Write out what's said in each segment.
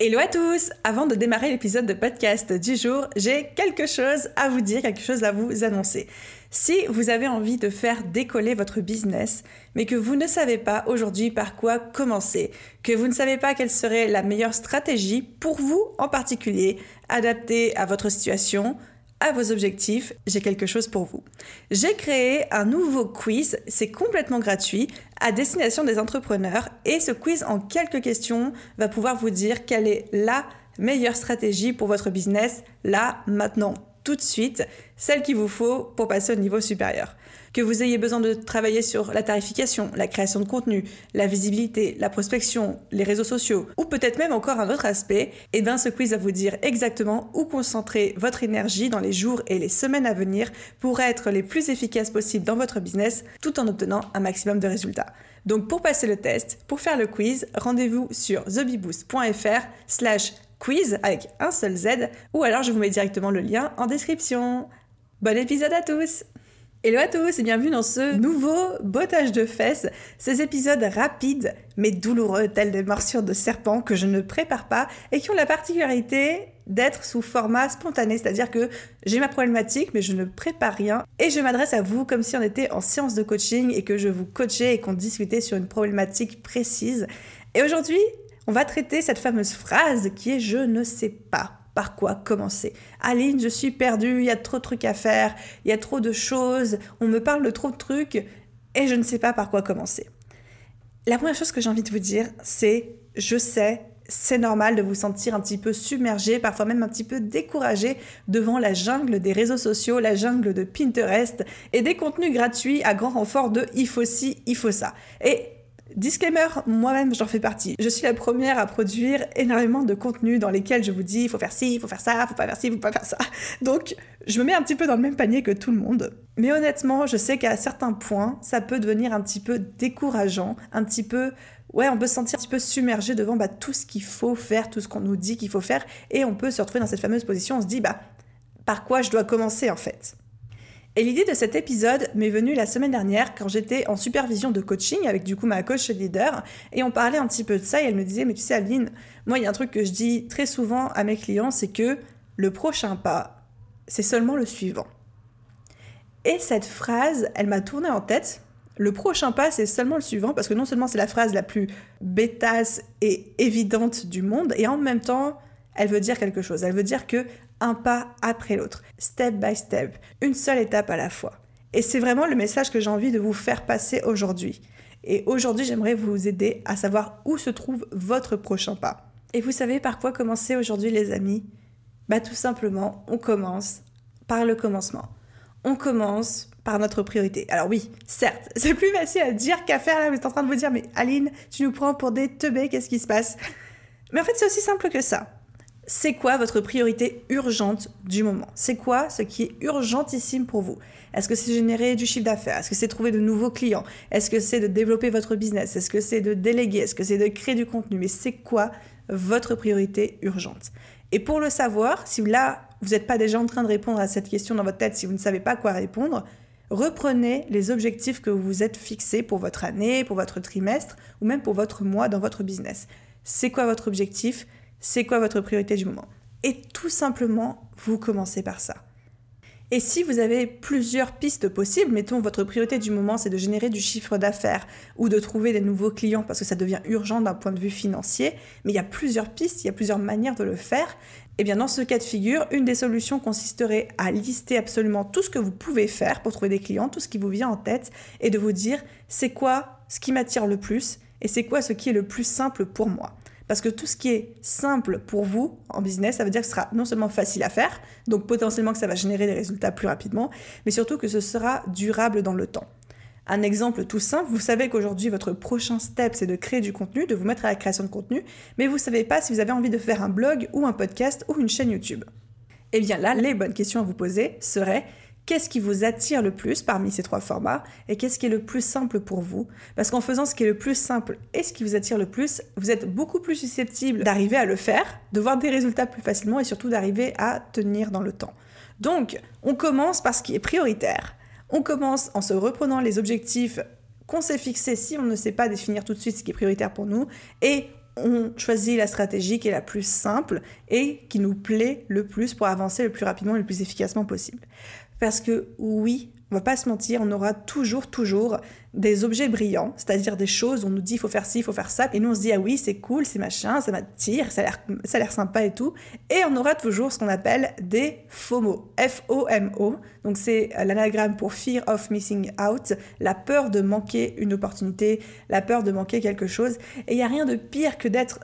Hello à tous Avant de démarrer l'épisode de podcast du jour, j'ai quelque chose à vous dire, quelque chose à vous annoncer. Si vous avez envie de faire décoller votre business, mais que vous ne savez pas aujourd'hui par quoi commencer, que vous ne savez pas quelle serait la meilleure stratégie pour vous en particulier, adaptée à votre situation, à vos objectifs, j'ai quelque chose pour vous. J'ai créé un nouveau quiz, c'est complètement gratuit, à destination des entrepreneurs et ce quiz en quelques questions va pouvoir vous dire quelle est la meilleure stratégie pour votre business là, maintenant, tout de suite, celle qu'il vous faut pour passer au niveau supérieur que vous ayez besoin de travailler sur la tarification, la création de contenu, la visibilité, la prospection, les réseaux sociaux, ou peut-être même encore un autre aspect, et eh bien ce quiz va vous dire exactement où concentrer votre énergie dans les jours et les semaines à venir pour être les plus efficaces possibles dans votre business tout en obtenant un maximum de résultats. Donc pour passer le test, pour faire le quiz, rendez-vous sur thebiboost.fr slash quiz avec un seul Z ou alors je vous mets directement le lien en description. Bon épisode à tous Hello à tous et bienvenue dans ce nouveau bottage de fesses, ces épisodes rapides mais douloureux tels des morsures de serpent que je ne prépare pas et qui ont la particularité d'être sous format spontané, c'est-à-dire que j'ai ma problématique mais je ne prépare rien et je m'adresse à vous comme si on était en séance de coaching et que je vous coachais et qu'on discutait sur une problématique précise. Et aujourd'hui, on va traiter cette fameuse phrase qui est je ne sais pas par quoi commencer. Aline, je suis perdue, il y a trop de trucs à faire, il y a trop de choses, on me parle de trop de trucs et je ne sais pas par quoi commencer. La première chose que j'ai envie de vous dire, c'est je sais, c'est normal de vous sentir un petit peu submergé, parfois même un petit peu découragé devant la jungle des réseaux sociaux, la jungle de Pinterest et des contenus gratuits à grand renfort de il faut ci, il faut ça. Et Disclaimer, moi-même j'en fais partie. Je suis la première à produire énormément de contenu dans lesquels je vous dis il faut faire ci, il faut faire ça, il faut pas faire ci, il faut pas faire ça. Donc je me mets un petit peu dans le même panier que tout le monde. Mais honnêtement, je sais qu'à certains points, ça peut devenir un petit peu décourageant, un petit peu ouais, on peut se sentir un petit peu submergé devant bah, tout ce qu'il faut faire, tout ce qu'on nous dit qu'il faut faire, et on peut se retrouver dans cette fameuse position, on se dit, bah, par quoi je dois commencer en fait? Et l'idée de cet épisode m'est venue la semaine dernière quand j'étais en supervision de coaching avec du coup ma coach leader et on parlait un petit peu de ça et elle me disait mais tu sais Aline, moi il y a un truc que je dis très souvent à mes clients c'est que le prochain pas c'est seulement le suivant. Et cette phrase, elle m'a tourné en tête. Le prochain pas, c'est seulement le suivant, parce que non seulement c'est la phrase la plus bêtasse et évidente du monde, et en même temps, elle veut dire quelque chose. Elle veut dire que un pas après l'autre, step by step, une seule étape à la fois. Et c'est vraiment le message que j'ai envie de vous faire passer aujourd'hui. Et aujourd'hui, j'aimerais vous aider à savoir où se trouve votre prochain pas. Et vous savez par quoi commencer aujourd'hui, les amis? Bah tout simplement, on commence par le commencement. On commence par notre priorité. Alors oui, certes, c'est plus facile à dire qu'à faire. Là, vous êtes en train de vous dire, mais Aline, tu nous prends pour des teubés, qu'est-ce qui se passe? Mais en fait, c'est aussi simple que ça c'est quoi votre priorité urgente du moment? C'est quoi ce qui est urgentissime pour vous? Est-ce que c'est générer du chiffre d'affaires? Est-ce que c'est trouver de nouveaux clients? Est-ce que c'est de développer votre business? Est-ce que c'est de déléguer? Est-ce que c'est de créer du contenu? Mais c'est quoi votre priorité urgente? Et pour le savoir, si là, vous n'êtes pas déjà en train de répondre à cette question dans votre tête, si vous ne savez pas quoi répondre, reprenez les objectifs que vous vous êtes fixés pour votre année, pour votre trimestre ou même pour votre mois dans votre business. C'est quoi votre objectif? C'est quoi votre priorité du moment? Et tout simplement, vous commencez par ça. Et si vous avez plusieurs pistes possibles, mettons votre priorité du moment c'est de générer du chiffre d'affaires ou de trouver des nouveaux clients parce que ça devient urgent d'un point de vue financier, mais il y a plusieurs pistes, il y a plusieurs manières de le faire, et eh bien dans ce cas de figure, une des solutions consisterait à lister absolument tout ce que vous pouvez faire pour trouver des clients, tout ce qui vous vient en tête, et de vous dire c'est quoi ce qui m'attire le plus et c'est quoi ce qui est le plus simple pour moi. Parce que tout ce qui est simple pour vous en business, ça veut dire que ce sera non seulement facile à faire, donc potentiellement que ça va générer des résultats plus rapidement, mais surtout que ce sera durable dans le temps. Un exemple tout simple, vous savez qu'aujourd'hui votre prochain step c'est de créer du contenu, de vous mettre à la création de contenu, mais vous ne savez pas si vous avez envie de faire un blog ou un podcast ou une chaîne YouTube. Eh bien là, les bonnes questions à vous poser seraient qu'est-ce qui vous attire le plus parmi ces trois formats et qu'est-ce qui est le plus simple pour vous? Parce qu'en faisant ce qui est le plus simple et ce qui vous attire le plus, vous êtes beaucoup plus susceptible d'arriver à le faire, de voir des résultats plus facilement et surtout d'arriver à tenir dans le temps. Donc, on commence par ce qui est prioritaire. On commence en se reprenant les objectifs qu'on s'est fixés si on ne sait pas définir tout de suite ce qui est prioritaire pour nous et on choisit la stratégie qui est la plus simple et qui nous plaît le plus pour avancer le plus rapidement et le plus efficacement possible. Parce que oui, on va pas se mentir, on aura toujours, toujours des objets brillants, c'est-à-dire des choses où on nous dit il faut faire ci, il faut faire ça, et nous on se dit ah oui c'est cool, c'est machin, ça m'attire, ça a l'air, sympa et tout, et on aura toujours ce qu'on appelle des FOMO, F-O-M-O, donc c'est l'anagramme pour Fear of Missing Out, la peur de manquer une opportunité, la peur de manquer quelque chose, et il n'y a rien de pire que d'être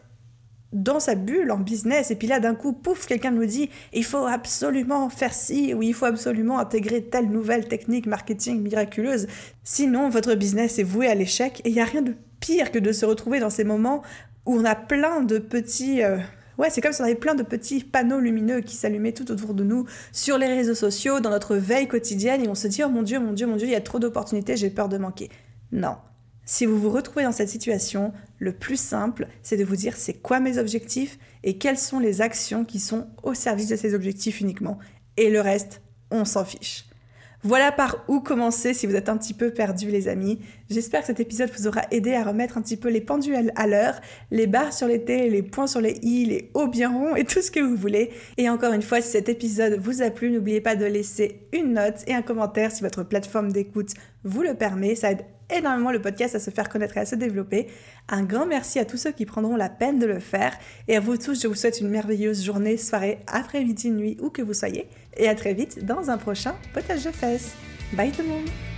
dans sa bulle en business et puis là d'un coup pouf quelqu'un nous dit il faut absolument faire ci ou il faut absolument intégrer telle nouvelle technique marketing miraculeuse sinon votre business est voué à l'échec et il n'y a rien de pire que de se retrouver dans ces moments où on a plein de petits euh, Ouais, c'est comme si on avait plein de petits panneaux lumineux qui s'allumaient tout autour de nous, sur les réseaux sociaux, dans notre veille quotidienne, et on se dit, oh mon Dieu, mon Dieu, mon Dieu, il y a trop d'opportunités, j'ai peur de manquer. Non, si vous vous retrouvez dans cette situation, le plus simple, c'est de vous dire c'est quoi mes objectifs et quelles sont les actions qui sont au service de ces objectifs uniquement. Et le reste, on s'en fiche. Voilà par où commencer si vous êtes un petit peu perdu les amis. J'espère que cet épisode vous aura aidé à remettre un petit peu les pendules à l'heure, les barres sur les T, les points sur les I, les hauts bien ronds et tout ce que vous voulez. Et encore une fois, si cet épisode vous a plu, n'oubliez pas de laisser une note et un commentaire si votre plateforme d'écoute vous le permet. Ça aide énormément le podcast à se faire connaître et à se développer. Un grand merci à tous ceux qui prendront la peine de le faire. Et à vous tous, je vous souhaite une merveilleuse journée, soirée, après-midi, nuit, où que vous soyez. Et à très vite dans un prochain potage de fesses. Bye tout le monde